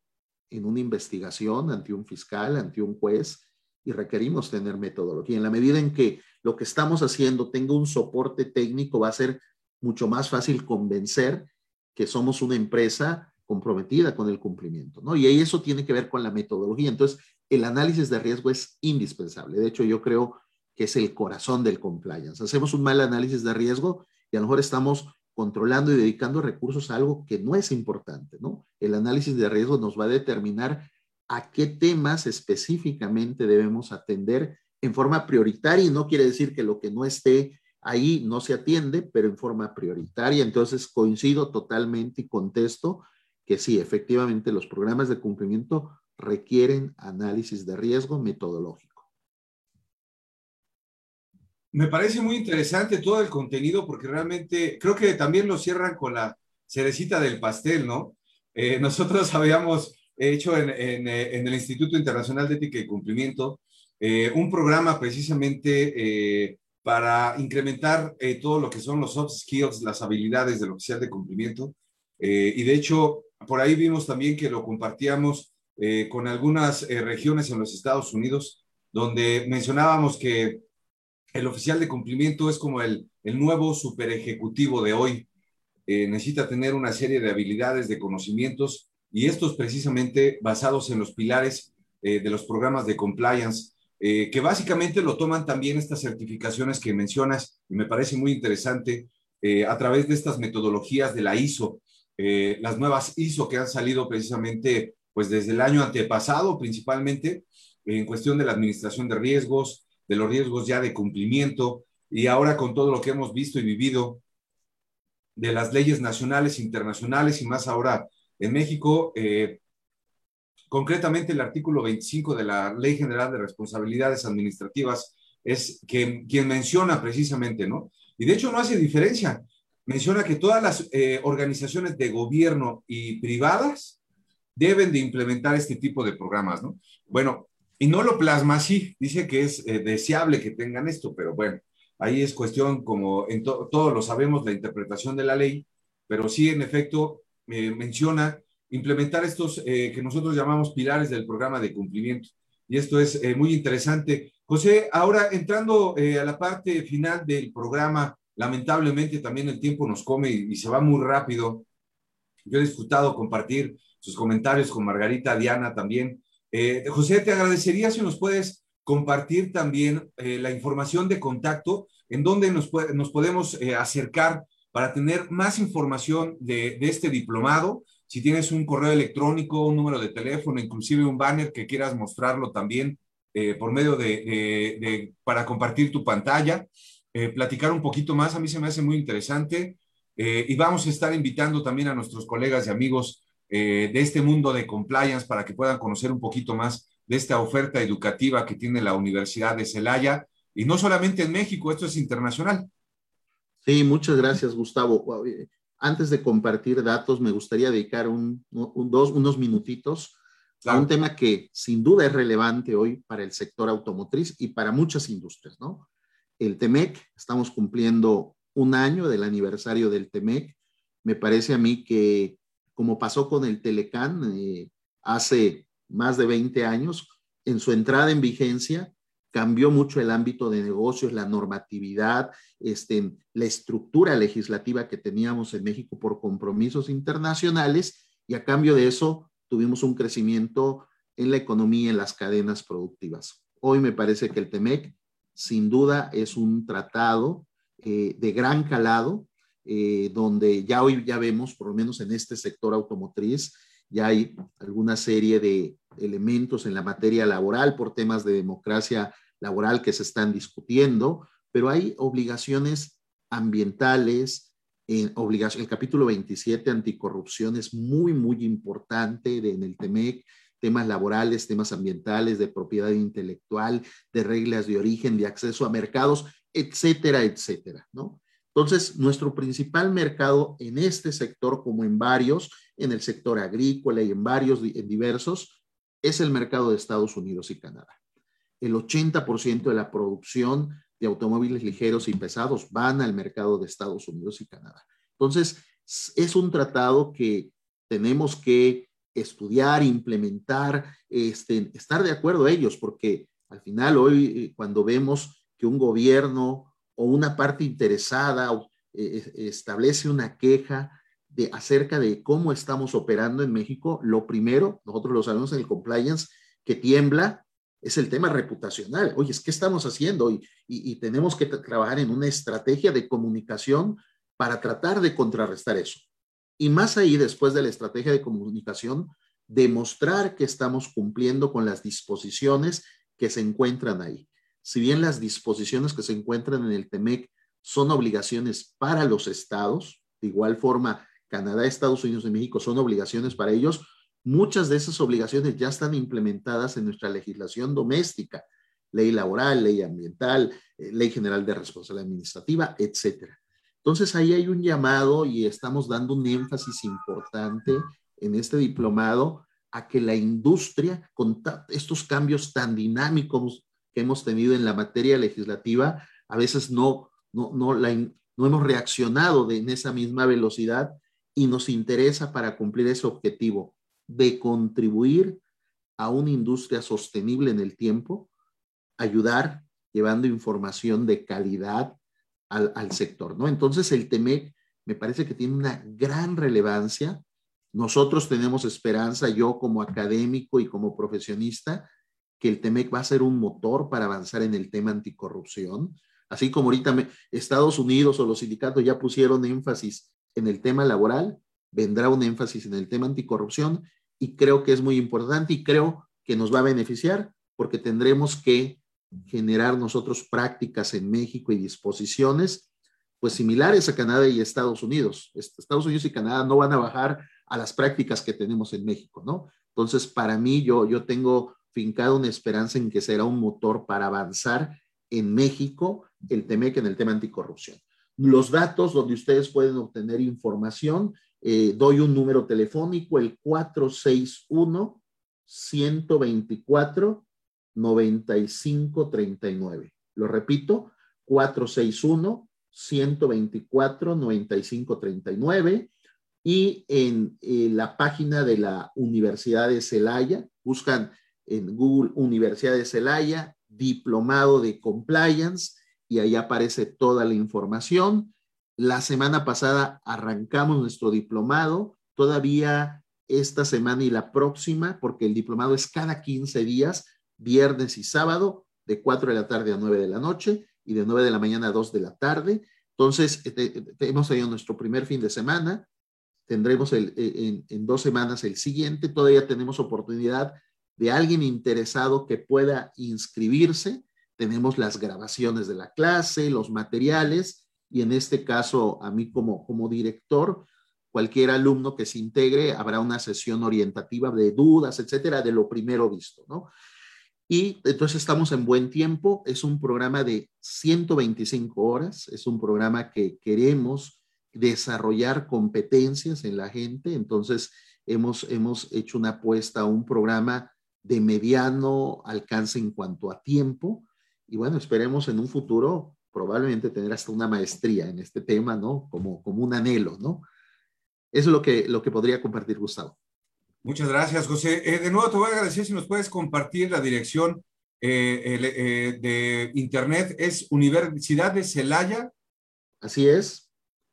en una investigación ante un fiscal, ante un juez, y requerimos tener metodología. En la medida en que lo que estamos haciendo tenga un soporte técnico, va a ser mucho más fácil convencer que somos una empresa comprometida con el cumplimiento, ¿no? Y ahí eso tiene que ver con la metodología. Entonces, el análisis de riesgo es indispensable. De hecho, yo creo que es el corazón del compliance. Hacemos un mal análisis de riesgo y a lo mejor estamos controlando y dedicando recursos a algo que no es importante, ¿no? El análisis de riesgo nos va a determinar a qué temas específicamente debemos atender en forma prioritaria y no quiere decir que lo que no esté Ahí no se atiende, pero en forma prioritaria. Entonces coincido totalmente y contesto que sí, efectivamente los programas de cumplimiento requieren análisis de riesgo metodológico. Me parece muy interesante todo el contenido porque realmente creo que también lo cierran con la cerecita del pastel, ¿no? Eh, nosotros habíamos hecho en, eh, el Instituto Internacional de Ética y Cumplimiento eh, un programa precisamente para incrementar eh, todo lo que son los soft skills, las habilidades del oficial de cumplimiento. Eh, y de hecho, por ahí vimos también que lo compartíamos eh, con algunas regiones en los Estados Unidos, donde mencionábamos que el oficial de cumplimiento es como el, el nuevo super ejecutivo de hoy. necesita tener una serie de habilidades, de conocimientos, y estos precisamente basados en los pilares de los programas de compliance eh, que básicamente lo toman también estas certificaciones que mencionas, y me parece muy interesante, eh, a través de estas metodologías de la ISO, eh, las nuevas ISO que han salido precisamente pues desde el año antepasado principalmente, en cuestión de la administración de riesgos, de los riesgos ya de cumplimiento y ahora con todo lo que hemos visto y vivido de las leyes nacionales, internacionales y más ahora en México, concretamente el artículo 25 de la Ley General de Responsabilidades Administrativas es que, quien menciona precisamente, ¿no? Y de hecho no hace diferencia. Menciona que todas las eh, organizaciones de gobierno y privadas deben de implementar este tipo de programas, ¿no? Bueno, y no lo plasma así, dice que es eh, deseable que tengan esto, pero bueno, ahí es cuestión, como en todos lo sabemos, la interpretación de la ley, pero sí, en efecto, menciona implementar estos eh, que nosotros llamamos pilares del programa de cumplimiento. Y esto es eh, muy interesante. José, ahora entrando a la parte final del programa, lamentablemente también el tiempo nos come y, se va muy rápido. Yo he disfrutado compartir sus comentarios con Margarita, Diana también. Eh, José, te agradecería si nos puedes compartir también eh, la información de contacto en donde nos, nos podemos eh, acercar para tener más información de, este diplomado. Si tienes un correo electrónico, un número de teléfono, inclusive un banner que quieras mostrarlo también por medio de, para compartir tu pantalla, platicar un poquito más, a mí se me hace muy interesante. y vamos a estar invitando también a nuestros colegas y amigos eh, de este mundo de compliance para que puedan conocer un poquito más de esta oferta educativa que tiene la Universidad de Celaya. Y no solamente en México, esto es internacional. Sí, muchas gracias, Gustavo. Antes de compartir datos, me gustaría dedicar un, dos, unos minutitos a un tema que sin duda es relevante hoy para el sector automotriz y para muchas industrias, ¿no? El TEMEC, estamos cumpliendo un año del aniversario del TEMEC. Me parece a mí que como pasó con el Telecán eh, hace más de 20 años, en su entrada en vigencia cambió mucho el ámbito de negocios, la normatividad, este, la estructura legislativa que teníamos en México por compromisos internacionales y a cambio de eso tuvimos un crecimiento en la economía, en las cadenas productivas. Hoy me parece que el TEMEC sin duda es un tratado eh, de gran calado eh, donde ya hoy ya vemos, por lo menos en este sector automotriz, ya hay alguna serie de elementos en la materia laboral por temas de democracia laboral que se están discutiendo, pero hay obligaciones ambientales, en el capítulo 27, anticorrupción, es muy, muy importante en el TEMEC, temas laborales, temas ambientales, de propiedad intelectual, de reglas de origen, de acceso a mercados, etcétera, etcétera, ¿no? Entonces, nuestro principal mercado en este sector, como en varios, en el sector agrícola y en varios, en diversos, es el mercado de Estados Unidos y Canadá. El 80% de la producción de automóviles ligeros y pesados van al mercado de Estados Unidos y Canadá. Entonces, es un tratado que tenemos que estudiar, implementar, este, estar de acuerdo a ellos, porque al final hoy eh, cuando vemos que un gobierno o una parte interesada eh, establece una queja de, acerca de cómo estamos operando en México, lo primero, nosotros lo sabemos en el compliance, que tiembla es el tema reputacional. Oye, ¿qué estamos haciendo? Y, y, tenemos que trabajar en una estrategia de comunicación para tratar de contrarrestar eso. Y más ahí, después de la estrategia de comunicación, demostrar que estamos cumpliendo con las disposiciones que se encuentran ahí si bien las disposiciones que se encuentran en el TEMEC son obligaciones para los estados, de igual forma Canadá, Estados Unidos y México son obligaciones para ellos, muchas de esas obligaciones ya están implementadas en nuestra legislación doméstica, ley laboral, ley ambiental, eh, ley general de responsabilidad administrativa, etcétera. Entonces ahí hay un llamado y estamos dando un énfasis importante en este diplomado a que la industria, con estos cambios tan dinámicos que hemos tenido en la materia legislativa, a veces no, no, no, la, no hemos reaccionado de, en esa misma velocidad y nos interesa para cumplir ese objetivo de contribuir a una industria sostenible en el tiempo, ayudar llevando información de calidad al, sector, ¿no? Entonces el TEMEC me parece que tiene una gran relevancia. Nosotros tenemos esperanza, yo como académico y como profesionista, que el TEMEC va a ser un motor para avanzar en el tema anticorrupción. Así como ahorita Estados Unidos o los sindicatos ya pusieron énfasis en el tema laboral, vendrá un énfasis en el tema anticorrupción y creo que es muy importante y creo que nos va a beneficiar porque tendremos que generar nosotros prácticas en México y disposiciones, pues similares a Canadá y Estados Unidos. Estados Unidos y Canadá no van a bajar a las prácticas que tenemos en México, ¿no? Entonces, para mí, yo, yo tengo fincado una esperanza en que será un motor para avanzar en México el TEMEC en el tema anticorrupción. Los datos donde ustedes pueden obtener información, eh, doy un número telefónico, el 461 124 9539. Lo repito, 461 124 9539 y en eh, la página de la Universidad de Celaya, buscan en Google Universidad de Celaya, diplomado de compliance y ahí aparece toda la información. La semana pasada arrancamos nuestro diplomado, todavía esta semana y la próxima, porque el diplomado es cada 15 días, viernes y sábado, de 4 de la tarde a 9 de la noche y de 9 de la mañana a 2 de la tarde. Entonces, eh, hemos tenido nuestro primer fin de semana, tendremos en, en, dos semanas el siguiente, todavía tenemos oportunidad de alguien interesado que pueda inscribirse. Tenemos las grabaciones de la clase, los materiales y en este caso a mí como, como director, cualquier alumno que se integre, habrá una sesión orientativa de dudas, etcétera, de lo primero visto, ¿no? Y entonces estamos en buen tiempo. Es un programa de 125 horas. Es un programa que queremos desarrollar competencias en la gente. Entonces hemos, hemos hecho una apuesta a un programa de mediano alcance en cuanto a tiempo. Y bueno, esperemos en un futuro probablemente tener hasta una maestría en este tema, ¿no? Como, como un anhelo, ¿no? Eso es lo que, lo que podría compartir Gustavo. Muchas gracias, José. Eh, de nuevo te voy a agradecer si nos puedes compartir la dirección eh, eh, de internet. Es Universidad de Celaya. Así es.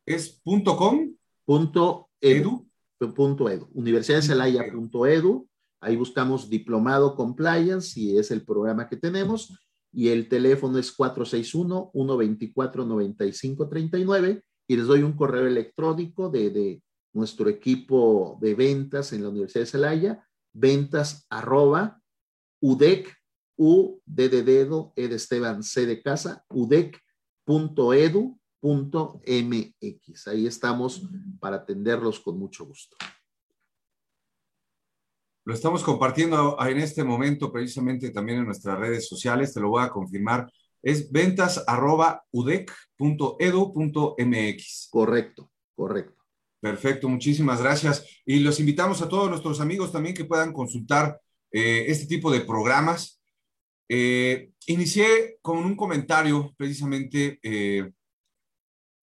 Es punto .com. Punto edu. Punto edu. Universidad de Celaya.edu. Ahí buscamos Diplomado Compliance y es el programa que tenemos. Y el teléfono es 461-124-9539. Y les doy un correo electrónico de, de nuestro equipo de ventas en la Universidad de Celaya, ventas arroba udec, u d de dedo, e de Esteban, c de casa, udec.edu.mx. Ahí estamos para atenderlos con mucho gusto. Lo estamos compartiendo en este momento precisamente también en nuestras redes sociales, te lo voy a confirmar. Es ventas arroba udec.edu.mx. Correcto, correcto. Perfecto, muchísimas gracias. Y los invitamos a todos nuestros amigos también que puedan consultar eh, este tipo de programas. Eh, inicié con un comentario precisamente eh,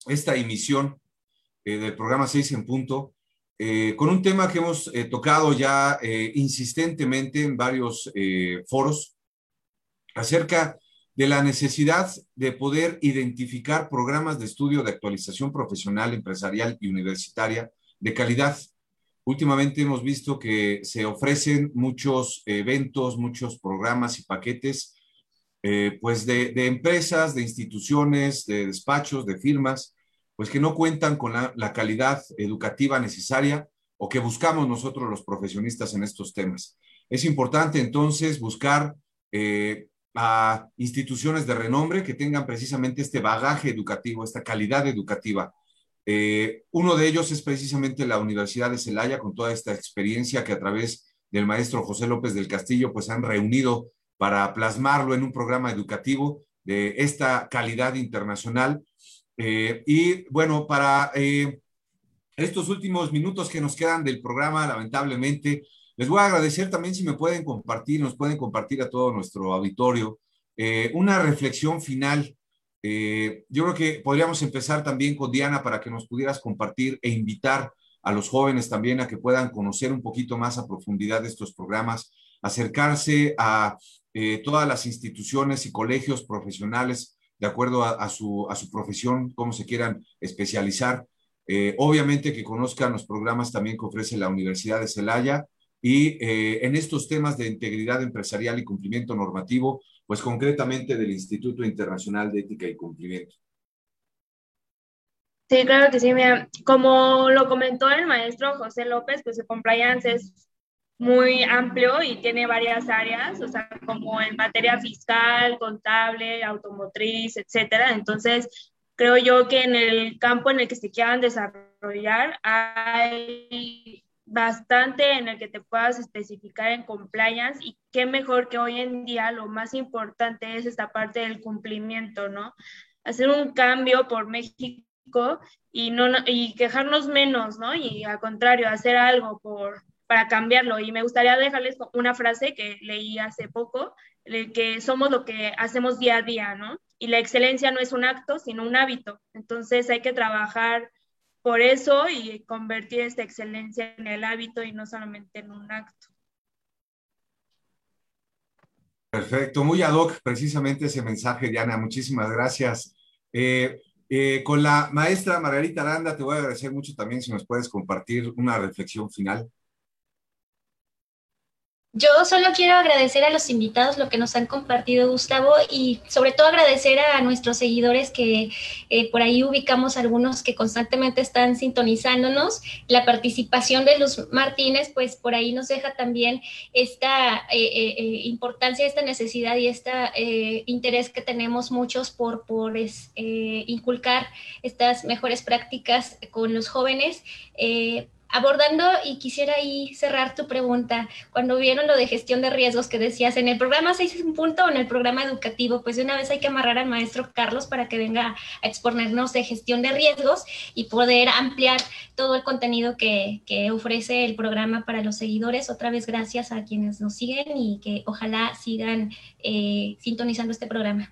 esta emisión del programa 6 en punto, con un tema que hemos tocado ya insistentemente en varios foros acerca de la necesidad de poder identificar programas de estudio de actualización profesional, empresarial y universitaria de calidad. Últimamente hemos visto que se ofrecen muchos eventos, muchos programas y paquetes, eh, pues de, empresas, de instituciones, de despachos, de firmas, pues que no cuentan con la, calidad educativa necesaria o que buscamos nosotros los profesionistas en estos temas. Es importante entonces buscar eh, a instituciones de renombre que tengan precisamente este bagaje educativo, esta calidad educativa. Eh, uno de ellos es precisamente la Universidad de Celaya, con toda esta experiencia que a través del maestro José López del Castillo, pues han reunido para plasmarlo en un programa educativo de esta calidad internacional. Eh, y bueno, para eh, estos últimos minutos que nos quedan del programa, lamentablemente, les voy a agradecer también si me pueden compartir, nos pueden compartir a todo nuestro auditorio eh, una reflexión final. Yo creo que podríamos empezar también con Diana para que nos pudieras compartir e invitar a los jóvenes también a que puedan conocer un poquito más a profundidad de estos programas, acercarse a todas las instituciones y colegios profesionales de acuerdo a, su, a su profesión, cómo se quieran especializar. obviamente que conozcan los programas también que ofrece la Universidad de Celaya y eh, en estos temas de integridad empresarial y cumplimiento normativo, pues concretamente del Instituto Internacional de Ética y Cumplimiento. Sí, claro que sí, mira, como lo comentó el maestro José López, pues el compliance es muy amplio y tiene varias áreas, o sea, como en materia fiscal, contable, automotriz, etcétera. Entonces, creo yo que en el campo en el que se quieran desarrollar hay bastante en el que te puedas especificar en compliance y qué mejor que hoy en día lo más importante es esta parte del cumplimiento, ¿no? Hacer un cambio por México y no y quejarnos menos, ¿no? Y al contrario, hacer algo por para cambiarlo. Y me gustaría dejarles una frase que leí hace poco, que somos lo que hacemos día a día, ¿no? Y la excelencia no es un acto, sino un hábito. Entonces hay que trabajar por eso y convertir esta excelencia en el hábito y no solamente en un acto. Perfecto, muy ad hoc precisamente ese mensaje, Diana. Muchísimas gracias. Eh, eh, con la maestra Margarita Aranda, te voy a agradecer mucho también si nos puedes compartir una reflexión final. Yo solo quiero agradecer a los invitados lo que nos han compartido, Gustavo, y sobre todo agradecer a nuestros seguidores que eh, por ahí ubicamos algunos que constantemente están sintonizándonos. La participación de Luz Martínez, pues por ahí nos deja también esta eh, eh, importancia, esta necesidad y este interés que tenemos muchos por, por inculcar estas mejores prácticas con los jóvenes abordando y quisiera ahí cerrar tu pregunta, cuando vieron lo de gestión de riesgos que decías, ¿en el programa 6 un punto o en el programa educativo? Pues de una vez hay que amarrar al maestro Carlos para que venga a exponernos de gestión de riesgos y poder ampliar todo el contenido que, ofrece el programa para los seguidores. Otra vez gracias a quienes nos siguen y que ojalá sigan eh, sintonizando este programa.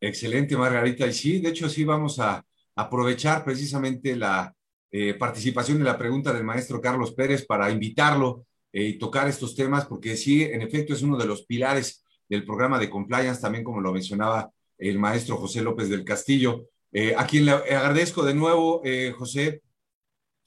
Excelente, Margarita. Y sí, de hecho sí vamos a aprovechar precisamente la eh, participación en la pregunta del maestro Carlos Pérez para invitarlo eh, y tocar estos temas, porque sí, en efecto, es uno de los pilares del programa de compliance, también como lo mencionaba el maestro José López del Castillo, eh, a quien le agradezco de nuevo, José,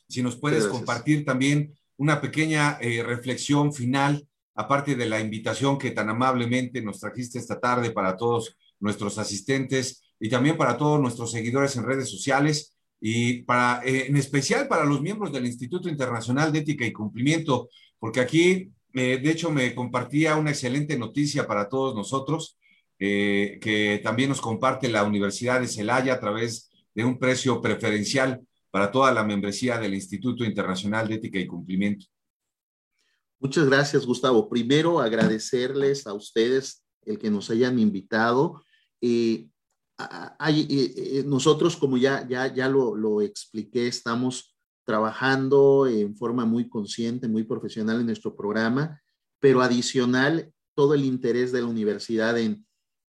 si nos puedes compartir también una pequeña reflexión final, aparte de la invitación que tan amablemente nos trajiste esta tarde para todos nuestros asistentes y también para todos nuestros seguidores en redes sociales y para, eh, en especial para los miembros del Instituto Internacional de Ética y Cumplimiento, porque aquí, eh, de hecho, me compartía una excelente noticia para todos nosotros, eh, que también nos comparte la Universidad de Celaya a través de un precio preferencial para toda la membresía del Instituto Internacional de Ética y Cumplimiento. Muchas gracias, Gustavo. Primero, agradecerles a ustedes el que nos hayan invitado. y hay, eh, eh, nosotros, como ya, ya, ya lo, lo, expliqué, estamos trabajando en forma muy consciente, muy profesional en nuestro programa, pero adicional, todo el interés de la universidad en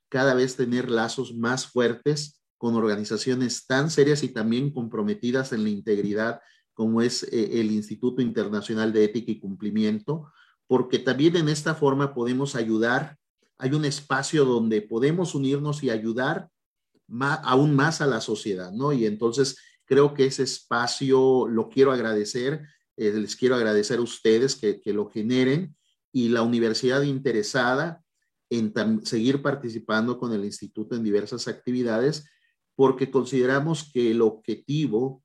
cada vez tener lazos más fuertes con organizaciones tan serias y también comprometidas en la integridad como es eh, el Instituto Internacional de Ética y Cumplimiento, porque también en esta forma podemos ayudar, hay un espacio donde podemos unirnos y ayudar aún más a la sociedad, ¿no? Y entonces creo que ese espacio lo quiero agradecer, eh, les quiero agradecer a ustedes que, lo generen y la universidad interesada en seguir participando con el instituto en diversas actividades, porque consideramos que el objetivo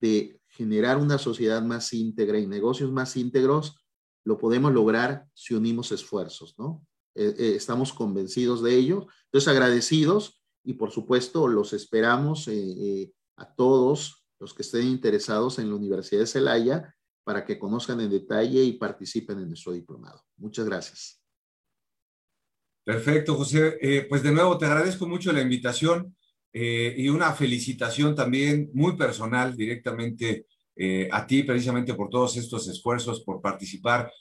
de generar una sociedad más íntegra y negocios más íntegros lo podemos lograr si unimos esfuerzos, ¿no? Eh, eh, estamos convencidos de ello. Entonces, agradecidos y por supuesto los esperamos eh, eh, a todos los que estén interesados en la Universidad de Celaya para que conozcan en detalle y participen en nuestro diplomado. Muchas gracias. Perfecto, José. Eh, pues de nuevo te agradezco mucho la invitación y una felicitación también muy personal directamente a ti precisamente por todos estos esfuerzos, por participar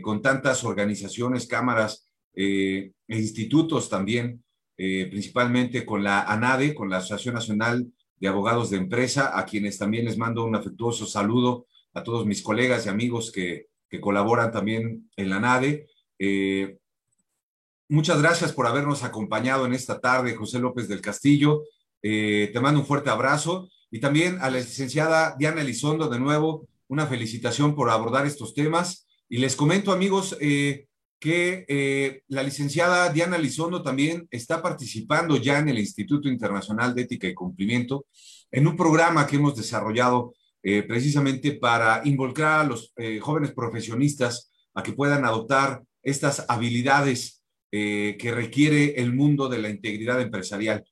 con tantas organizaciones, cámaras e institutos también eh, principalmente con la ANADE, con la Asociación Nacional de Abogados de Empresa, a quienes también les mando un afectuoso saludo a todos mis colegas y amigos que, colaboran también en la ANADE. Eh, muchas gracias por habernos acompañado en esta tarde, José López del Castillo. Eh, te mando un fuerte abrazo y también a la licenciada Diana Elizondo, de nuevo, una felicitación por abordar estos temas. Y les comento, amigos, que eh, la licenciada Diana Lizondo también está participando ya en el Instituto Internacional de Ética y Cumplimiento en un programa que hemos desarrollado eh, precisamente para involucrar a los eh, jóvenes profesionistas a que puedan adoptar estas habilidades que requiere el mundo de la integridad empresarial.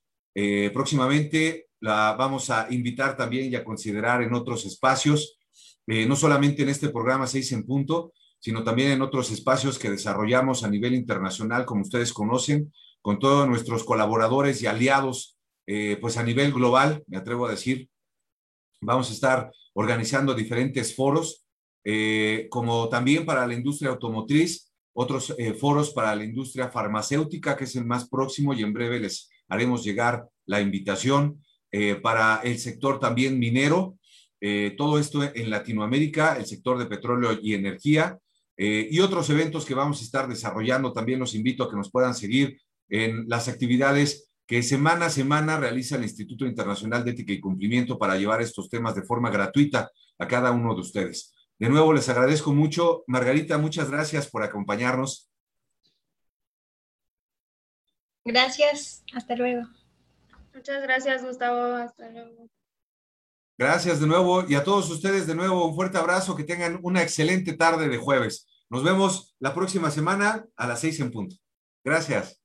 próximamente la vamos a invitar también y a considerar en otros espacios, no solamente en este programa 6 en punto, sino también en otros espacios que desarrollamos a nivel internacional, como ustedes conocen, con todos nuestros colaboradores y aliados, eh, pues a nivel global, me atrevo a decir, vamos a estar organizando diferentes foros, eh, como también para la industria automotriz, otros eh, foros para la industria farmacéutica, que es el más próximo, y en breve les haremos llegar la invitación para el sector también minero, todo esto en Latinoamérica, el sector de petróleo y energía, y otros eventos que vamos a estar desarrollando. También los invito a que nos puedan seguir en las actividades que semana a semana realiza el Instituto Internacional de Ética y Cumplimiento para llevar estos temas de forma gratuita a cada uno de ustedes. De nuevo, les agradezco mucho. Margarita, muchas gracias por acompañarnos. Gracias, hasta luego. Muchas gracias, Gustavo, hasta luego. Gracias de nuevo y a todos ustedes de nuevo un fuerte abrazo, que tengan una excelente tarde de jueves. Nos vemos la próxima semana a las seis en punto. Gracias.